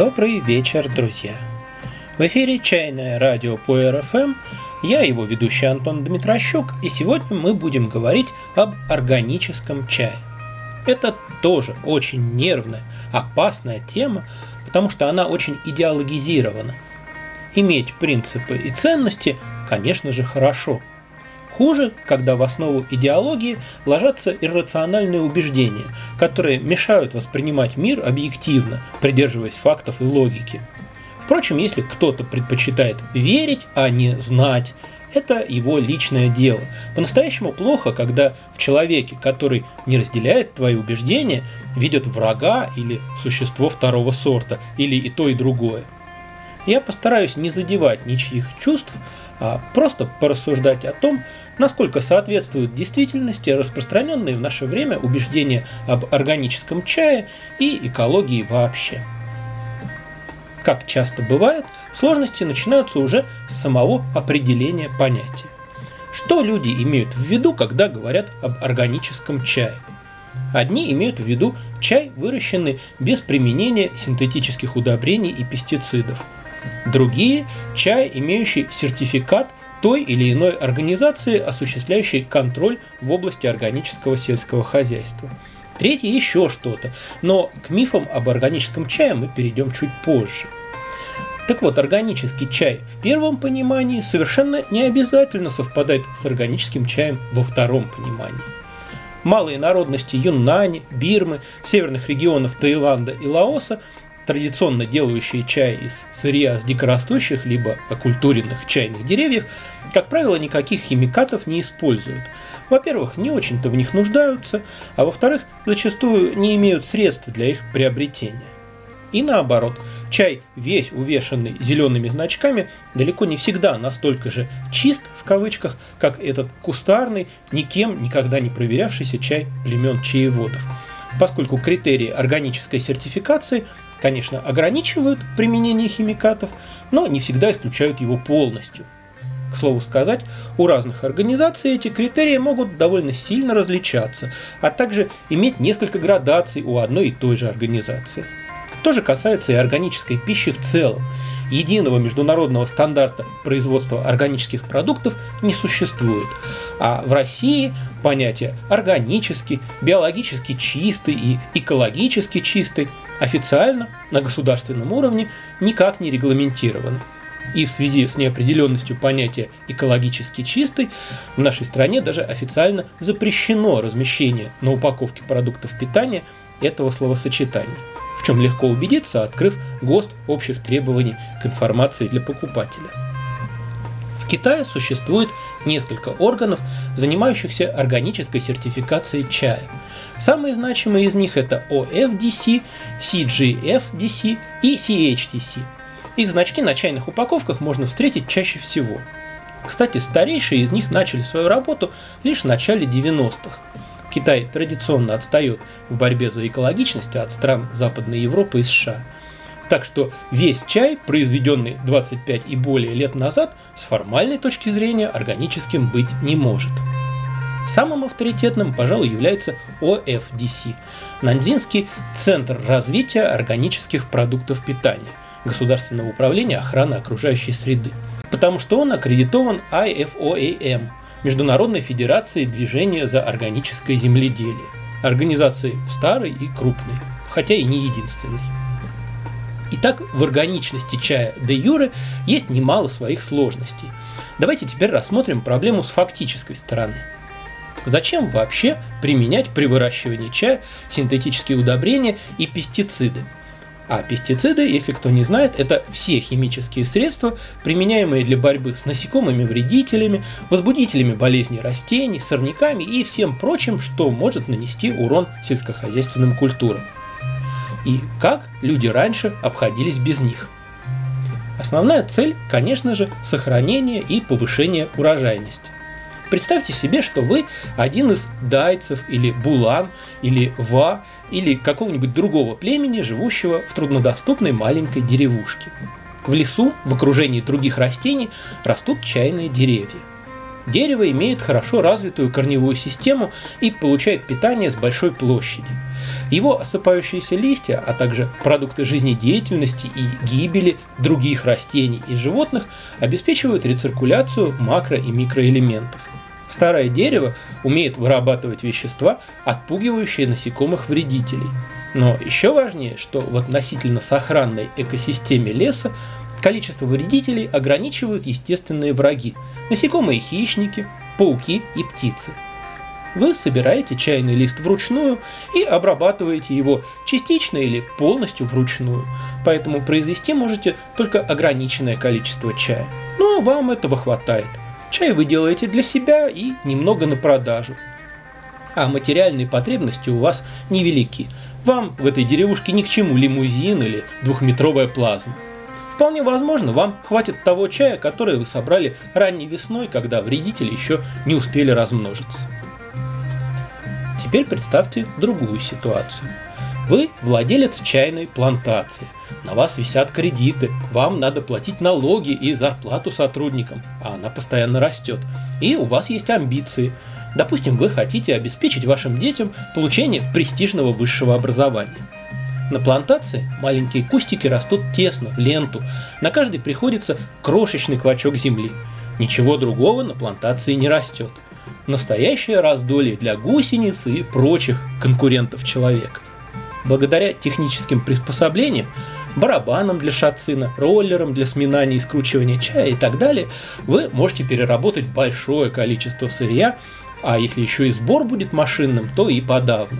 Добрый вечер, друзья! В эфире «Чайное радио» по РФМ. Я его ведущий Антон Дмитрощук, и сегодня мы будем говорить об органическом чае. Это тоже очень нервная, опасная тема, потому что она очень идеологизирована. Иметь принципы и ценности, конечно же, хорошо. Хуже, когда в основу идеологии ложатся иррациональные убеждения, которые мешают воспринимать мир объективно, придерживаясь фактов и логики. Впрочем, если кто-то предпочитает верить, а не знать, это его личное дело. По-настоящему плохо, когда в человеке, который не разделяет твои убеждения, видят врага или существо второго сорта, или и то, и другое. Я постараюсь не задевать ничьих чувств, а просто порассуждать о том, насколько соответствуют действительности распространенные в наше время убеждения об органическом чае и экологии вообще. Как часто бывает, сложности начинаются уже с самого определения понятия. Что люди имеют в виду, когда говорят об органическом чае? Одни имеют в виду чай, выращенный без применения синтетических удобрений и пестицидов. Другие – чай, имеющий сертификат той или иной организации, осуществляющей контроль в области органического сельского хозяйства. Третье – еще что-то, но к мифам об органическом чае мы перейдем чуть позже. Так вот, органический чай в первом понимании совершенно не обязательно совпадает с органическим чаем во втором понимании. Малые народности Юннани, Бирмы, северных регионов Таиланда и Лаоса традиционно делающие чай из сырья с дикорастущих либо окультуренных чайных деревьев, как правило, никаких химикатов не используют. Во-первых, не очень-то в них нуждаются, а во-вторых, зачастую не имеют средств для их приобретения. И наоборот, чай, весь увешанный зелеными значками, далеко не всегда настолько же «чист» в кавычках, как этот кустарный, никем никогда не проверявшийся чай племен чаеводов. Поскольку критерии органической сертификации конечно, ограничивают применение химикатов, но не всегда исключают его полностью. К слову сказать, у разных организаций эти критерии могут довольно сильно различаться, а также иметь несколько градаций у одной и той же организации. То же касается и органической пищи в целом. Единого международного стандарта производства органических продуктов не существует. А в России понятия органически, биологически чистый и экологически чистый официально на государственном уровне никак не регламентированы. И в связи с неопределенностью понятия экологически чистый в нашей стране даже официально запрещено размещение на упаковке продуктов питания этого словосочетания, в чем легко убедиться, открыв ГОСТ общих требований к информации для покупателя. Китае существует несколько органов, занимающихся органической сертификацией чая – Самые значимые из них это OFDC, CGFDC и CHTC. Их значки на чайных упаковках можно встретить чаще всего. Кстати, старейшие из них начали свою работу лишь в начале 90-х. Китай традиционно отстает в борьбе за экологичность от стран Западной Европы и США. Так что весь чай, произведенный 25 и более лет назад, с формальной точки зрения органическим быть не может. Самым авторитетным, пожалуй, является ОФДС – Нандинский центр развития органических продуктов питания Государственного управления охраны окружающей среды, потому что он аккредитован IFOAM – Международной Федерацией движения за органическое земледелие, организации старой и крупной, хотя и не единственной. Итак, в органичности чая де юре есть немало своих сложностей. Давайте теперь рассмотрим проблему с фактической стороны – Зачем вообще применять при выращивании чая синтетические удобрения и пестициды? А пестициды, если кто не знает, это все химические средства, применяемые для борьбы с насекомыми-вредителями, возбудителями болезней растений, сорняками и всем прочим, что может нанести урон сельскохозяйственным культурам. И как люди раньше обходились без них? Основная цель, конечно же, сохранение и повышение урожайности. Представьте себе, что вы один из дайцев или булан или ва или какого-нибудь другого племени, живущего в труднодоступной маленькой деревушке. В лесу, в окружении других растений, растут чайные деревья. Дерево имеет хорошо развитую корневую систему и получает питание с большой площади. Его осыпающиеся листья, а также продукты жизнедеятельности и гибели других растений и животных обеспечивают рециркуляцию макро- и микроэлементов. Старое дерево умеет вырабатывать вещества, отпугивающие насекомых вредителей. Но еще важнее, что в относительно сохранной экосистеме леса количество вредителей ограничивают естественные враги – насекомые-хищники, пауки и птицы. Вы собираете чайный лист вручную и обрабатываете его частично или полностью вручную, поэтому произвести можете только ограниченное количество чая. Но вам этого хватает. Чай вы делаете для себя и немного на продажу. А материальные потребности у вас невелики. Вам в этой деревушке ни к чему лимузин или двухметровая плазма. Вполне возможно, вам хватит того чая, который вы собрали ранней весной, когда вредители еще не успели размножиться. Теперь представьте другую ситуацию. Вы владелец чайной плантации. На вас висят кредиты, вам надо платить налоги и зарплату сотрудникам, а она постоянно растет. И у вас есть амбиции. Допустим, вы хотите обеспечить вашим детям получение престижного высшего образования. На плантации маленькие кустики растут тесно, в ленту. На каждый приходится крошечный клочок земли. Ничего другого на плантации не растет. Настоящее раздолье для гусеницы и прочих конкурентов человека. Благодаря техническим приспособлениям, барабанам для шацина, роллерам для сминания и скручивания чая и так далее, вы можете переработать большое количество сырья, а если еще и сбор будет машинным, то и подавно.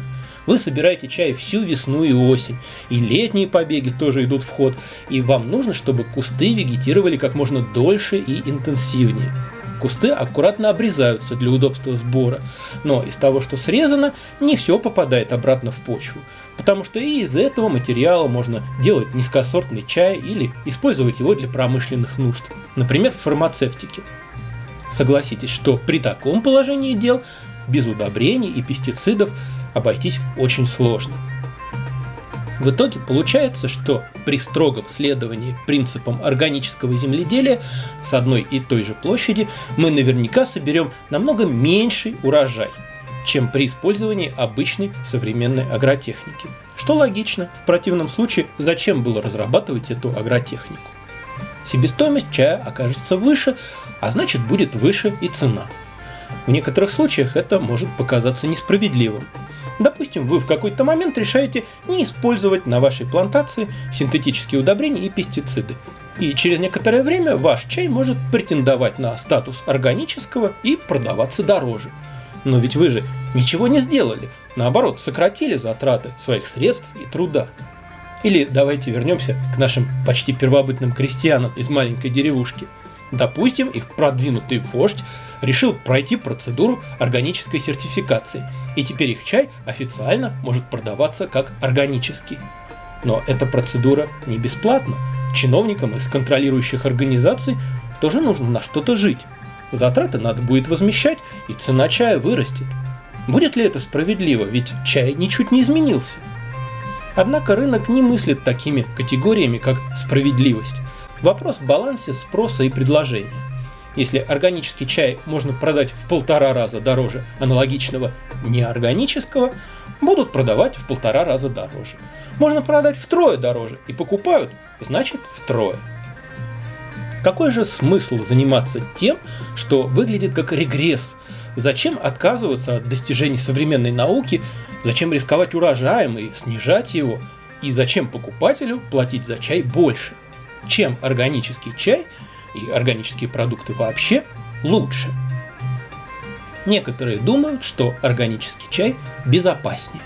Вы собираете чай всю весну и осень, и летние побеги тоже идут в ход, и вам нужно, чтобы кусты вегетировали как можно дольше и интенсивнее. Кусты аккуратно обрезаются для удобства сбора, но из того, что срезано, не все попадает обратно в почву, потому что и из этого материала можно делать низкосортный чай или использовать его для промышленных нужд, например, в фармацевтике. Согласитесь, что при таком положении дел без удобрений и пестицидов обойтись очень сложно. В итоге получается, что при строгом следовании принципам органического земледелия с одной и той же площади мы наверняка соберем намного меньший урожай, чем при использовании обычной современной агротехники. Что логично, в противном случае зачем было разрабатывать эту агротехнику? Себестоимость чая окажется выше, а значит будет выше и цена. В некоторых случаях это может показаться несправедливым, Допустим, вы в какой-то момент решаете не использовать на вашей плантации синтетические удобрения и пестициды. И через некоторое время ваш чай может претендовать на статус органического и продаваться дороже. Но ведь вы же ничего не сделали, наоборот, сократили затраты своих средств и труда. Или давайте вернемся к нашим почти первобытным крестьянам из маленькой деревушки. Допустим, их продвинутый вождь решил пройти процедуру органической сертификации, и теперь их чай официально может продаваться как органический. Но эта процедура не бесплатна. Чиновникам из контролирующих организаций тоже нужно на что-то жить. Затраты надо будет возмещать, и цена чая вырастет. Будет ли это справедливо, ведь чай ничуть не изменился? Однако рынок не мыслит такими категориями, как справедливость. Вопрос в балансе спроса и предложения. Если органический чай можно продать в полтора раза дороже аналогичного неорганического, будут продавать в полтора раза дороже. Можно продать втрое дороже и покупают, значит втрое. Какой же смысл заниматься тем, что выглядит как регресс? Зачем отказываться от достижений современной науки? Зачем рисковать урожаем и снижать его? И зачем покупателю платить за чай больше? Чем органический чай – и органические продукты вообще лучше. Некоторые думают, что органический чай безопаснее.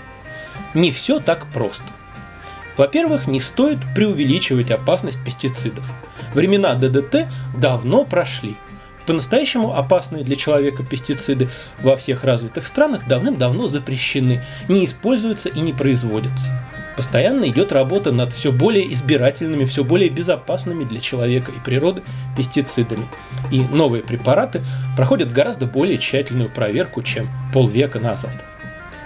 Не все так просто. Во-первых, не стоит преувеличивать опасность пестицидов. Времена ДДТ давно прошли. По-настоящему опасные для человека пестициды во всех развитых странах давным-давно запрещены, не используются и не производятся постоянно идет работа над все более избирательными, все более безопасными для человека и природы пестицидами. И новые препараты проходят гораздо более тщательную проверку, чем полвека назад.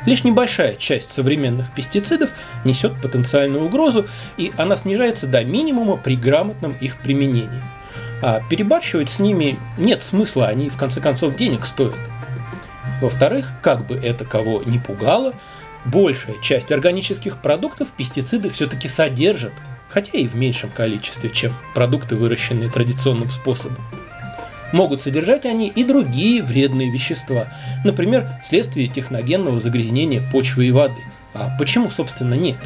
Лишь небольшая часть современных пестицидов несет потенциальную угрозу, и она снижается до минимума при грамотном их применении. А перебарщивать с ними нет смысла, они в конце концов денег стоят. Во-вторых, как бы это кого не пугало, большая часть органических продуктов пестициды все-таки содержат, хотя и в меньшем количестве, чем продукты, выращенные традиционным способом. Могут содержать они и другие вредные вещества, например, вследствие техногенного загрязнения почвы и воды. А почему, собственно, нет?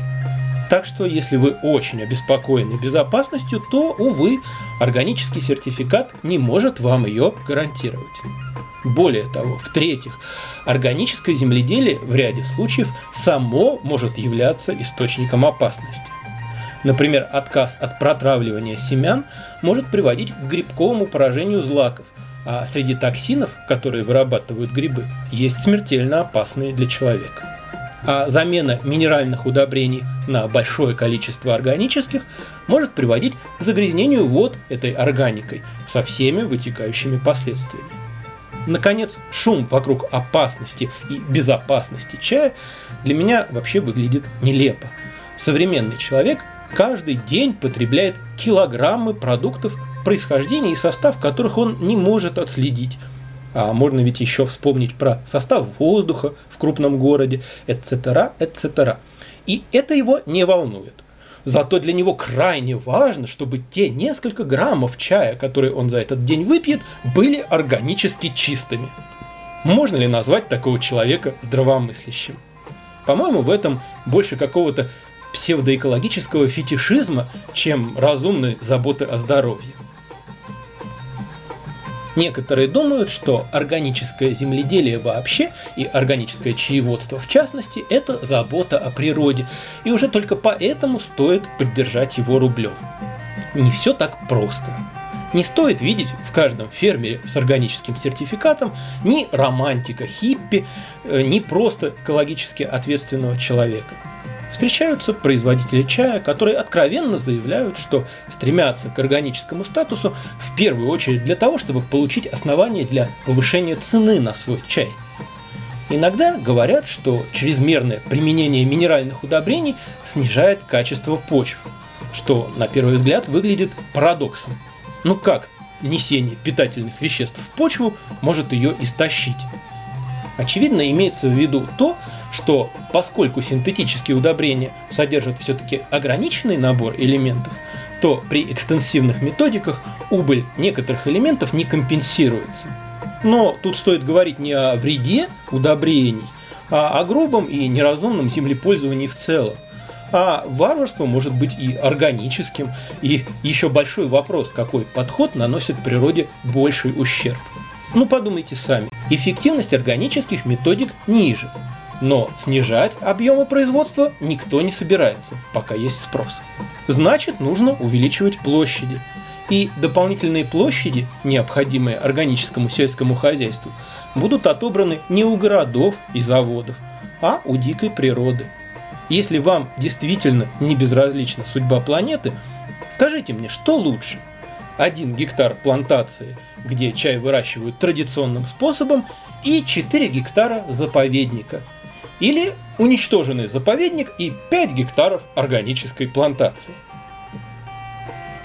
Так что, если вы очень обеспокоены безопасностью, то, увы, органический сертификат не может вам ее гарантировать. Более того, в-третьих, органическое земледелие в ряде случаев само может являться источником опасности. Например, отказ от протравливания семян может приводить к грибковому поражению злаков, а среди токсинов, которые вырабатывают грибы, есть смертельно опасные для человека. А замена минеральных удобрений на большое количество органических может приводить к загрязнению вод этой органикой со всеми вытекающими последствиями. Наконец, шум вокруг опасности и безопасности чая для меня вообще выглядит нелепо. Современный человек каждый день потребляет килограммы продуктов, происхождения и состав которых он не может отследить. А можно ведь еще вспомнить про состав воздуха в крупном городе, etc., etc. И это его не волнует. Зато для него крайне важно, чтобы те несколько граммов чая, которые он за этот день выпьет, были органически чистыми. Можно ли назвать такого человека здравомыслящим? По-моему, в этом больше какого-то псевдоэкологического фетишизма, чем разумной заботы о здоровье. Некоторые думают, что органическое земледелие вообще и органическое чаеводство в частности – это забота о природе, и уже только поэтому стоит поддержать его рублем. Не все так просто. Не стоит видеть в каждом фермере с органическим сертификатом ни романтика хиппи, э, ни просто экологически ответственного человека – Встречаются производители чая, которые откровенно заявляют, что стремятся к органическому статусу в первую очередь для того, чтобы получить основания для повышения цены на свой чай. Иногда говорят, что чрезмерное применение минеральных удобрений снижает качество почв, что на первый взгляд выглядит парадоксом. Ну как внесение питательных веществ в почву может ее истощить? Очевидно, имеется в виду то, что поскольку синтетические удобрения содержат все-таки ограниченный набор элементов, то при экстенсивных методиках убыль некоторых элементов не компенсируется. Но тут стоит говорить не о вреде удобрений, а о грубом и неразумном землепользовании в целом. А варварство может быть и органическим, и еще большой вопрос, какой подход наносит природе больший ущерб. Ну подумайте сами, эффективность органических методик ниже, но снижать объемы производства никто не собирается, пока есть спрос. Значит, нужно увеличивать площади. И дополнительные площади, необходимые органическому сельскому хозяйству, будут отобраны не у городов и заводов, а у дикой природы. Если вам действительно не безразлична судьба планеты, скажите мне, что лучше? Один гектар плантации, где чай выращивают традиционным способом, и 4 гектара заповедника – или уничтоженный заповедник и 5 гектаров органической плантации.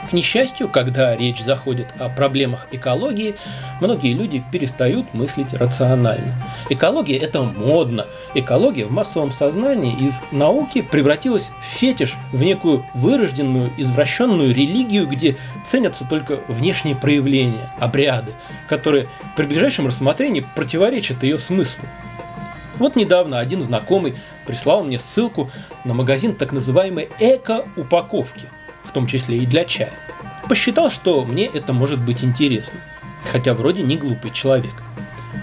К несчастью, когда речь заходит о проблемах экологии, многие люди перестают мыслить рационально. Экология – это модно. Экология в массовом сознании из науки превратилась в фетиш, в некую вырожденную, извращенную религию, где ценятся только внешние проявления, обряды, которые при ближайшем рассмотрении противоречат ее смыслу. Вот недавно один знакомый прислал мне ссылку на магазин так называемой эко-упаковки, в том числе и для чая. Посчитал, что мне это может быть интересно, хотя вроде не глупый человек.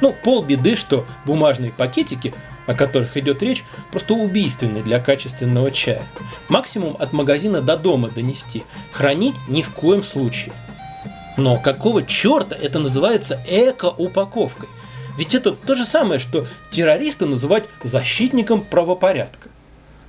Ну, полбеды, что бумажные пакетики, о которых идет речь, просто убийственны для качественного чая. Максимум от магазина до дома донести, хранить ни в коем случае. Но какого черта это называется эко-упаковкой? Ведь это то же самое, что террориста называть защитником правопорядка.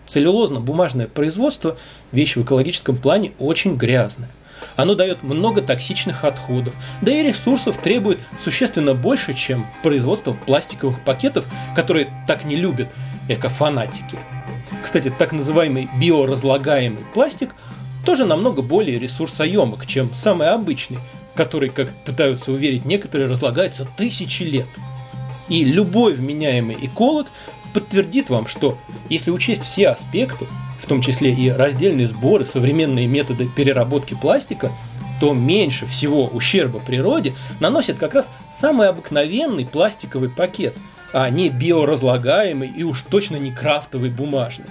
Целлюлозно-бумажное производство – вещь в экологическом плане очень грязная. Оно дает много токсичных отходов, да и ресурсов требует существенно больше, чем производство пластиковых пакетов, которые так не любят экофанатики. Кстати, так называемый биоразлагаемый пластик тоже намного более ресурсоемок, чем самый обычный который, как пытаются уверить некоторые, разлагается тысячи лет. И любой вменяемый эколог подтвердит вам, что если учесть все аспекты, в том числе и раздельные сборы, современные методы переработки пластика, то меньше всего ущерба природе наносит как раз самый обыкновенный пластиковый пакет, а не биоразлагаемый и уж точно не крафтовый бумажный.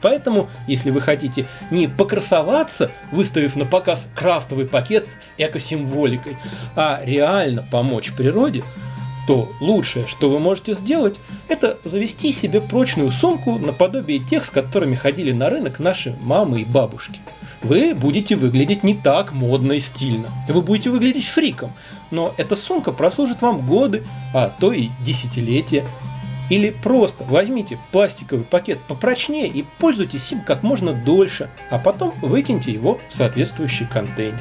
Поэтому, если вы хотите не покрасоваться, выставив на показ крафтовый пакет с экосимволикой, а реально помочь природе, то лучшее, что вы можете сделать, это завести себе прочную сумку наподобие тех, с которыми ходили на рынок наши мамы и бабушки. Вы будете выглядеть не так модно и стильно. Вы будете выглядеть фриком. Но эта сумка прослужит вам годы, а то и десятилетия. Или просто возьмите пластиковый пакет попрочнее и пользуйтесь им как можно дольше, а потом выкиньте его в соответствующий контейнер.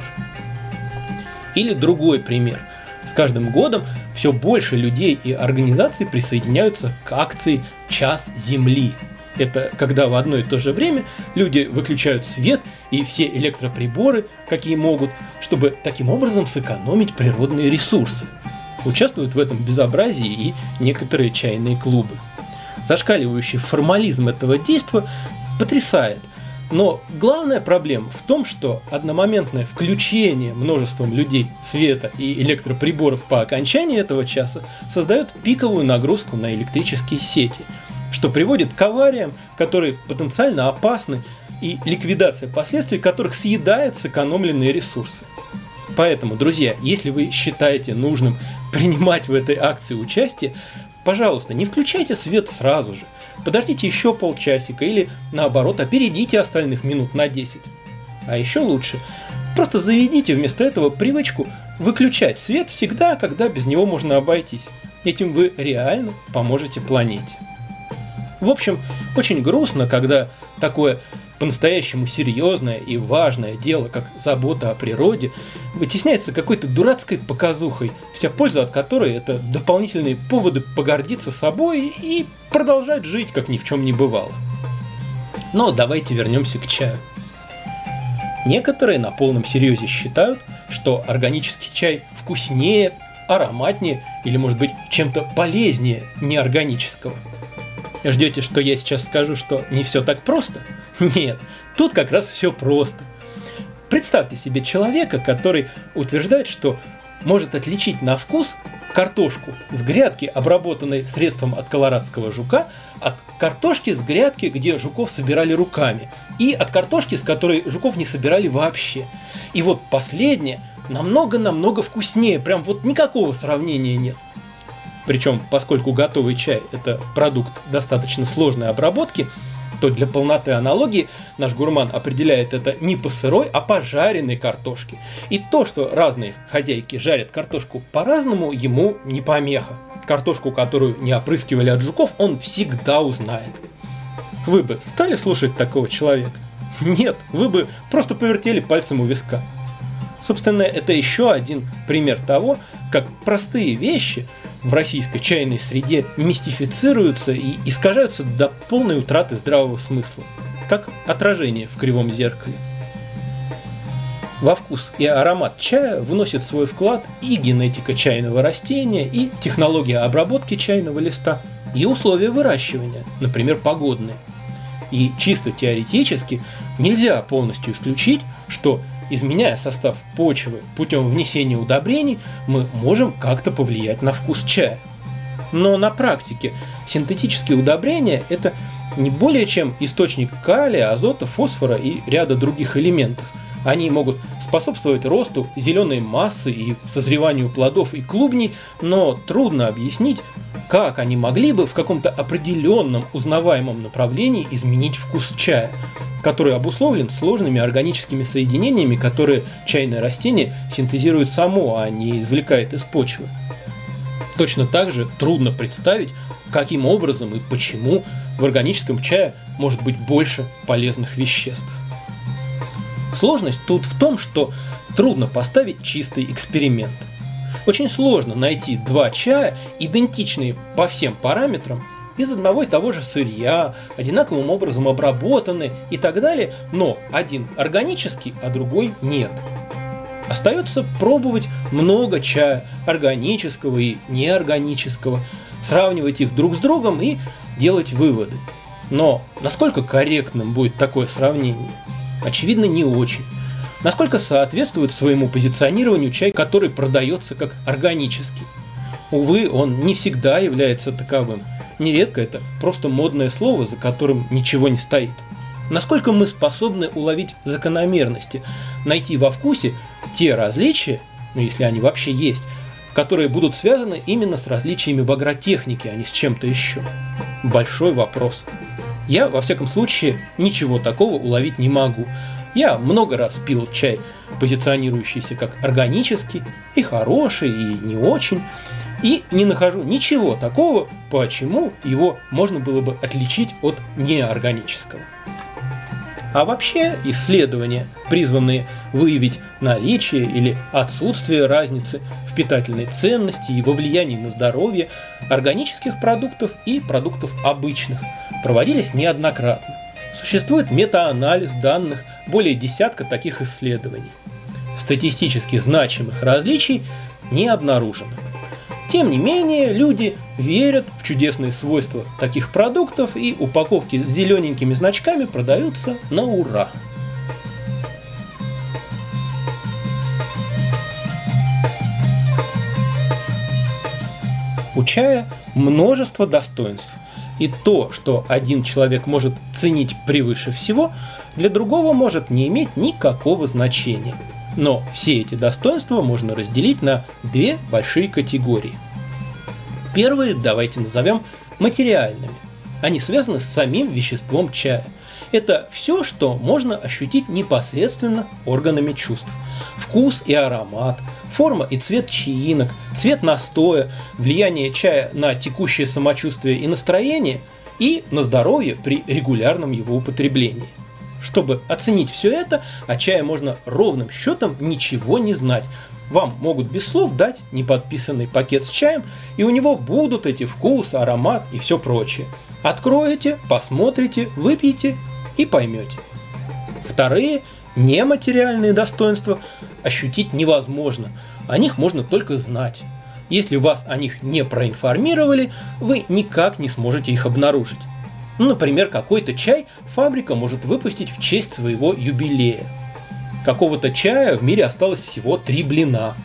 Или другой пример. С каждым годом все больше людей и организаций присоединяются к акции «Час Земли». Это когда в одно и то же время люди выключают свет и все электроприборы, какие могут, чтобы таким образом сэкономить природные ресурсы. Участвуют в этом безобразии и некоторые чайные клубы. Зашкаливающий формализм этого действия потрясает. Но главная проблема в том, что одномоментное включение множеством людей света и электроприборов по окончании этого часа создает пиковую нагрузку на электрические сети, что приводит к авариям, которые потенциально опасны и ликвидация последствий которых съедает сэкономленные ресурсы. Поэтому, друзья, если вы считаете нужным принимать в этой акции участие, пожалуйста, не включайте свет сразу же. Подождите еще полчасика или, наоборот, опередите остальных минут на 10. А еще лучше, просто заведите вместо этого привычку выключать свет всегда, когда без него можно обойтись. Этим вы реально поможете планете. В общем, очень грустно, когда такое по-настоящему серьезное и важное дело, как забота о природе, вытесняется какой-то дурацкой показухой, вся польза от которой это дополнительные поводы погордиться собой и продолжать жить, как ни в чем не бывало. Но давайте вернемся к чаю. Некоторые на полном серьезе считают, что органический чай вкуснее, ароматнее или, может быть, чем-то полезнее неорганического. Ждете, что я сейчас скажу, что не все так просто – Нет, тут как раз все просто. Представьте себе человека, который утверждает, что может отличить на вкус картошку с грядки, обработанной средством от колорадского жука, от картошки с грядки, где жуков собирали руками, и от картошки, с которой жуков не собирали вообще. И вот последнее намного-намного вкуснее, прям вот никакого сравнения нет. Причем, поскольку готовый чай – это продукт достаточно сложной обработки – то для полноты аналогии наш гурман определяет это не по сырой, а по жареной картошке. И то, что разные хозяйки жарят картошку по-разному, ему не помеха. Картошку, которую не опрыскивали от жуков, он всегда узнает. Вы бы стали слушать такого человека? Нет, вы бы просто повертели пальцем у виска. Собственно, это еще один пример того, как простые вещи – в российской чайной среде мистифицируются и искажаются до полной утраты здравого смысла, как отражение в кривом зеркале. Во вкус и аромат чая вносит свой вклад и генетика чайного растения, и технология обработки чайного листа, и условия выращивания, например, погодные. И чисто теоретически нельзя полностью исключить, что изменяя состав почвы путем внесения удобрений, мы можем как-то повлиять на вкус чая. Но на практике синтетические удобрения – это не более чем источник калия, азота, фосфора и ряда других элементов. Они могут способствовать росту зеленой массы и созреванию плодов и клубней, но трудно объяснить, как они могли бы в каком-то определенном узнаваемом направлении изменить вкус чая который обусловлен сложными органическими соединениями, которые чайное растение синтезирует само, а не извлекает из почвы. Точно так же трудно представить, каким образом и почему в органическом чае может быть больше полезных веществ. Сложность тут в том, что трудно поставить чистый эксперимент. Очень сложно найти два чая, идентичные по всем параметрам, из одного и того же сырья, одинаковым образом обработаны и так далее, но один органический, а другой нет. Остается пробовать много чая, органического и неорганического, сравнивать их друг с другом и делать выводы. Но насколько корректным будет такое сравнение? Очевидно, не очень. Насколько соответствует своему позиционированию чай, который продается как органический? Увы, он не всегда является таковым. Нередко это просто модное слово, за которым ничего не стоит. Насколько мы способны уловить закономерности, найти во вкусе те различия, ну если они вообще есть, которые будут связаны именно с различиями в агротехнике, а не с чем-то еще? Большой вопрос. Я, во всяком случае, ничего такого уловить не могу. Я много раз пил чай, позиционирующийся как органический, и хороший, и не очень, и не нахожу ничего такого, почему его можно было бы отличить от неорганического. А вообще исследования, призванные выявить наличие или отсутствие разницы в питательной ценности и во влиянии на здоровье органических продуктов и продуктов обычных, проводились неоднократно. Существует метаанализ данных более десятка таких исследований. Статистически значимых различий не обнаружено. Тем не менее, люди верят в чудесные свойства таких продуктов и упаковки с зелененькими значками продаются на ура. У чая множество достоинств. И то, что один человек может ценить превыше всего, для другого может не иметь никакого значения – но все эти достоинства можно разделить на две большие категории. Первые давайте назовем материальными. Они связаны с самим веществом чая. Это все, что можно ощутить непосредственно органами чувств. Вкус и аромат, форма и цвет чаинок, цвет настоя, влияние чая на текущее самочувствие и настроение и на здоровье при регулярном его употреблении – чтобы оценить все это, о чае можно ровным счетом ничего не знать. Вам могут без слов дать неподписанный пакет с чаем, и у него будут эти вкус, аромат и все прочее. Откроете, посмотрите, выпьете и поймете. Вторые нематериальные достоинства ощутить невозможно. О них можно только знать. Если вас о них не проинформировали, вы никак не сможете их обнаружить. Ну, например, какой-то чай фабрика может выпустить в честь своего юбилея. Какого-то чая в мире осталось всего три блина.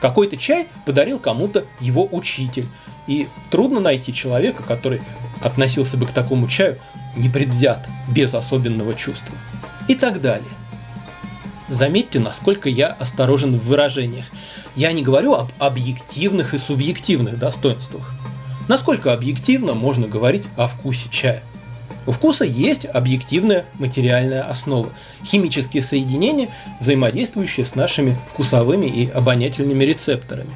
Какой-то чай подарил кому-то его учитель. И трудно найти человека, который относился бы к такому чаю непредвзято, без особенного чувства. И так далее. Заметьте, насколько я осторожен в выражениях. Я не говорю об объективных и субъективных достоинствах. Насколько объективно можно говорить о вкусе чая? У вкуса есть объективная материальная основа – химические соединения, взаимодействующие с нашими вкусовыми и обонятельными рецепторами.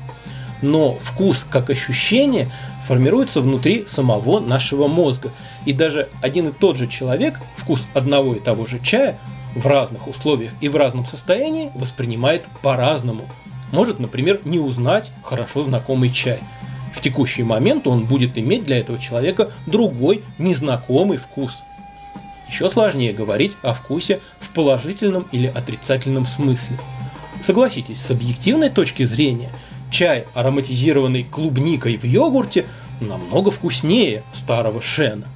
Но вкус как ощущение формируется внутри самого нашего мозга. И даже один и тот же человек вкус одного и того же чая в разных условиях и в разном состоянии воспринимает по-разному. Может, например, не узнать хорошо знакомый чай – в текущий момент он будет иметь для этого человека другой, незнакомый вкус. Еще сложнее говорить о вкусе в положительном или отрицательном смысле. Согласитесь, с объективной точки зрения, чай, ароматизированный клубникой в йогурте, намного вкуснее старого шена.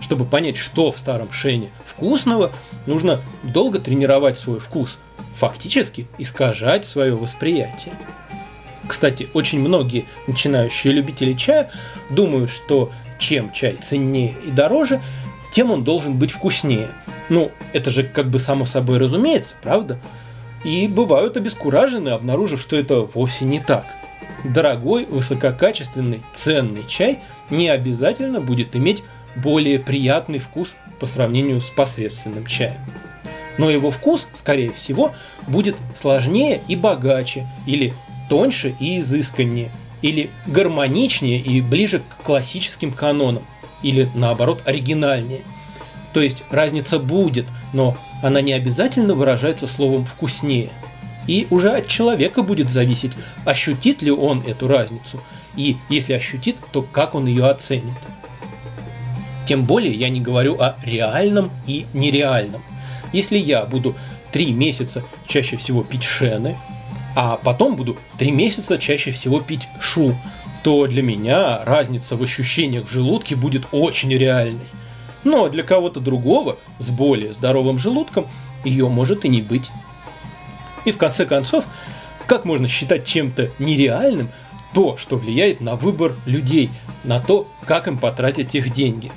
Чтобы понять, что в старом шене вкусного, нужно долго тренировать свой вкус, фактически искажать свое восприятие. Кстати, очень многие начинающие любители чая думают, что чем чай ценнее и дороже, тем он должен быть вкуснее. Ну, это же как бы само собой разумеется, правда? И бывают обескуражены, обнаружив, что это вовсе не так. Дорогой, высококачественный, ценный чай не обязательно будет иметь более приятный вкус по сравнению с посредственным чаем. Но его вкус, скорее всего, будет сложнее и богаче, или тоньше и изысканнее, или гармоничнее и ближе к классическим канонам, или наоборот оригинальнее. То есть разница будет, но она не обязательно выражается словом «вкуснее». И уже от человека будет зависеть, ощутит ли он эту разницу, и если ощутит, то как он ее оценит. Тем более я не говорю о реальном и нереальном. Если я буду три месяца чаще всего пить шены, а потом буду три месяца чаще всего пить шу, то для меня разница в ощущениях в желудке будет очень реальной. Но для кого-то другого с более здоровым желудком ее может и не быть. И в конце концов, как можно считать чем-то нереальным то, что влияет на выбор людей, на то, как им потратить их деньги?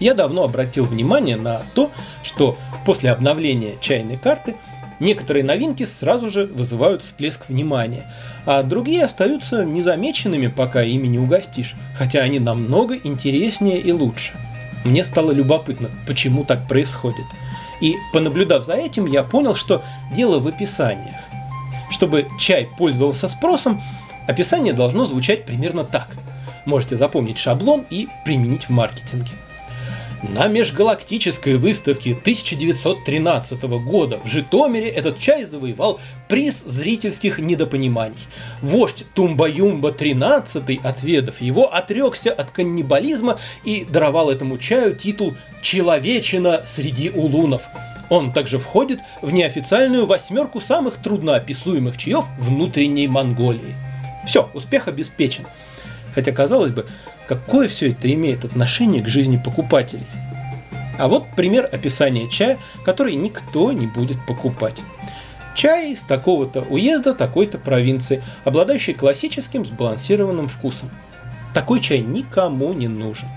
Я давно обратил внимание на то, что после обновления чайной карты некоторые новинки сразу же вызывают всплеск внимания, а другие остаются незамеченными, пока ими не угостишь, хотя они намного интереснее и лучше. Мне стало любопытно, почему так происходит – и понаблюдав за этим, я понял, что дело в описаниях. Чтобы чай пользовался спросом, описание должно звучать примерно так. Можете запомнить шаблон и применить в маркетинге. На межгалактической выставке 1913 года в Житомире этот чай завоевал приз зрительских недопониманий. Вождь Тумба-Юмба 13 отведав его, отрекся от каннибализма и даровал этому чаю титул «Человечина среди улунов». Он также входит в неофициальную восьмерку самых трудноописуемых чаев внутренней Монголии. Все, успех обеспечен. Хотя, казалось бы, какое все это имеет отношение к жизни покупателей? А вот пример описания чая, который никто не будет покупать. Чай из такого-то уезда такой-то провинции, обладающий классическим сбалансированным вкусом. Такой чай никому не нужен.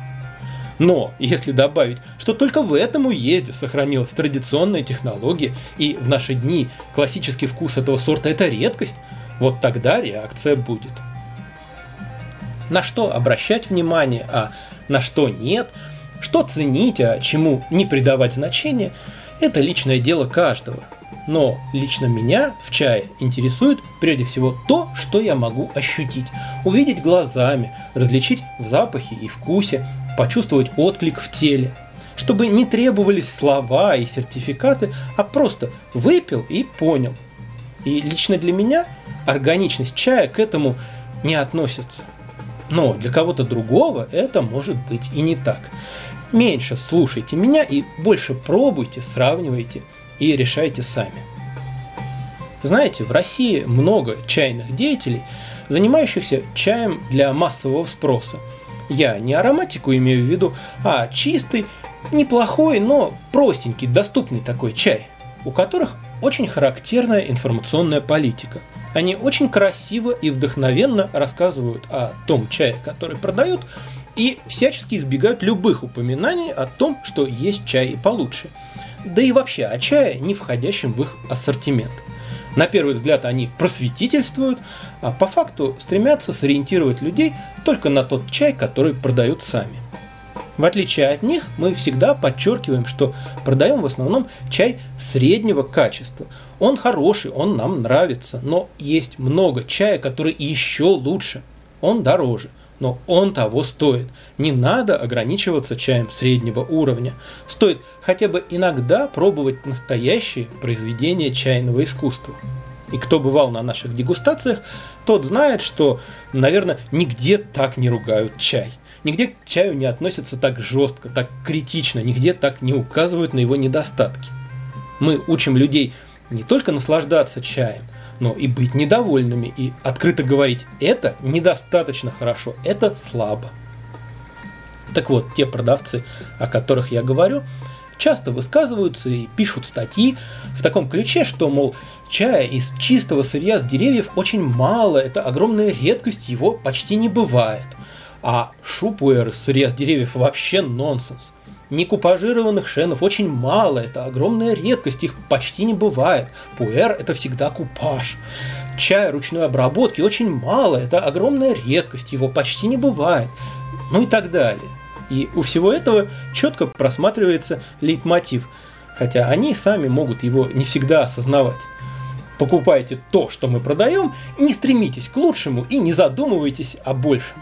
Но если добавить, что только в этом уезде сохранилась традиционная технология, и в наши дни классический вкус этого сорта это редкость, вот тогда реакция будет на что обращать внимание, а на что нет, что ценить, а чему не придавать значения, это личное дело каждого. Но лично меня в чае интересует прежде всего то, что я могу ощутить, увидеть глазами, различить в запахе и вкусе, почувствовать отклик в теле. Чтобы не требовались слова и сертификаты, а просто выпил и понял. И лично для меня органичность чая к этому не относится. Но для кого-то другого это может быть и не так. Меньше слушайте меня и больше пробуйте, сравнивайте и решайте сами. Знаете, в России много чайных деятелей, занимающихся чаем для массового спроса. Я не ароматику имею в виду, а чистый, неплохой, но простенький, доступный такой чай, у которых очень характерная информационная политика – они очень красиво и вдохновенно рассказывают о том чае, который продают, и всячески избегают любых упоминаний о том, что есть чай и получше. Да и вообще о чае, не входящем в их ассортимент. На первый взгляд они просветительствуют, а по факту стремятся сориентировать людей только на тот чай, который продают сами. В отличие от них, мы всегда подчеркиваем, что продаем в основном чай среднего качества. Он хороший, он нам нравится, но есть много чая, который еще лучше. Он дороже, но он того стоит. Не надо ограничиваться чаем среднего уровня. Стоит хотя бы иногда пробовать настоящие произведения чайного искусства. И кто бывал на наших дегустациях, тот знает, что, наверное, нигде так не ругают чай. Нигде к чаю не относятся так жестко, так критично, нигде так не указывают на его недостатки. Мы учим людей не только наслаждаться чаем, но и быть недовольными и открыто говорить «это недостаточно хорошо, это слабо». Так вот, те продавцы, о которых я говорю, часто высказываются и пишут статьи в таком ключе, что, мол, чая из чистого сырья с деревьев очень мало, это огромная редкость, его почти не бывает – а шупуэр срез деревьев вообще нонсенс. Некупажированных шенов очень мало, это огромная редкость, их почти не бывает. Пуэр – это всегда купаж. Чай ручной обработки очень мало, это огромная редкость, его почти не бывает. Ну и так далее. И у всего этого четко просматривается лейтмотив, хотя они сами могут его не всегда осознавать. Покупайте то, что мы продаем, не стремитесь к лучшему и не задумывайтесь о большем.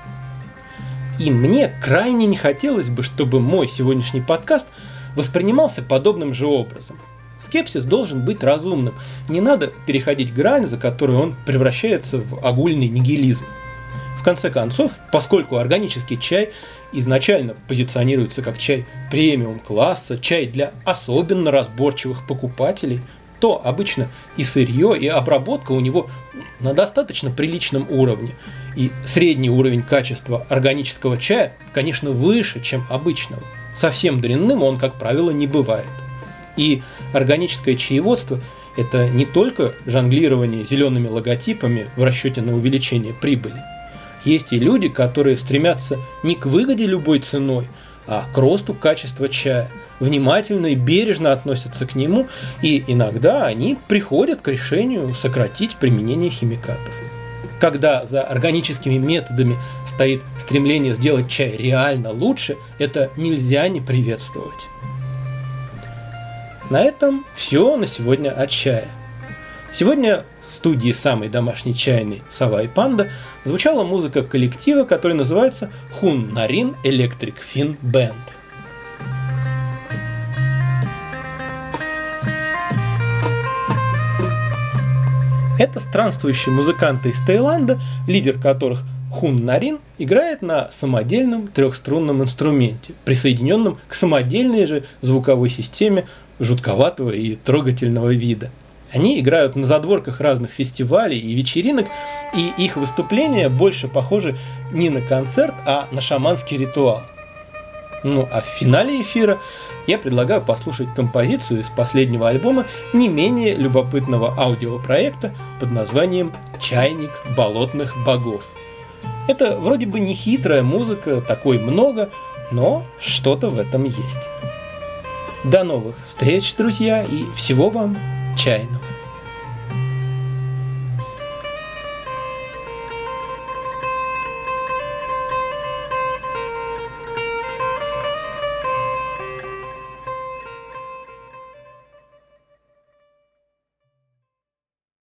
И мне крайне не хотелось бы, чтобы мой сегодняшний подкаст воспринимался подобным же образом. Скепсис должен быть разумным. Не надо переходить грань, за которую он превращается в огульный нигилизм. В конце концов, поскольку органический чай изначально позиционируется как чай премиум класса, чай для особенно разборчивых покупателей, то обычно и сырье, и обработка у него на достаточно приличном уровне. И средний уровень качества органического чая, конечно, выше, чем обычного. Совсем дрянным он, как правило, не бывает. И органическое чаеводство – это не только жонглирование зелеными логотипами в расчете на увеличение прибыли. Есть и люди, которые стремятся не к выгоде любой ценой, а к росту качества чая, внимательно и бережно относятся к нему, и иногда они приходят к решению сократить применение химикатов. Когда за органическими методами стоит стремление сделать чай реально лучше, это нельзя не приветствовать. На этом все на сегодня от чая. Сегодня в студии самой домашней чайной «Сова и панда» звучала музыка коллектива, который называется «Хун Нарин Электрик Фин Бенд». Это странствующие музыканты из Таиланда, лидер которых Хун Нарин играет на самодельном трехструнном инструменте, присоединенном к самодельной же звуковой системе жутковатого и трогательного вида. Они играют на задворках разных фестивалей и вечеринок, и их выступления больше похожи не на концерт, а на шаманский ритуал. Ну а в финале эфира я предлагаю послушать композицию из последнего альбома не менее любопытного аудиопроекта под названием «Чайник болотных богов». Это вроде бы не хитрая музыка, такой много, но что-то в этом есть. До новых встреч, друзья, и всего вам чайного.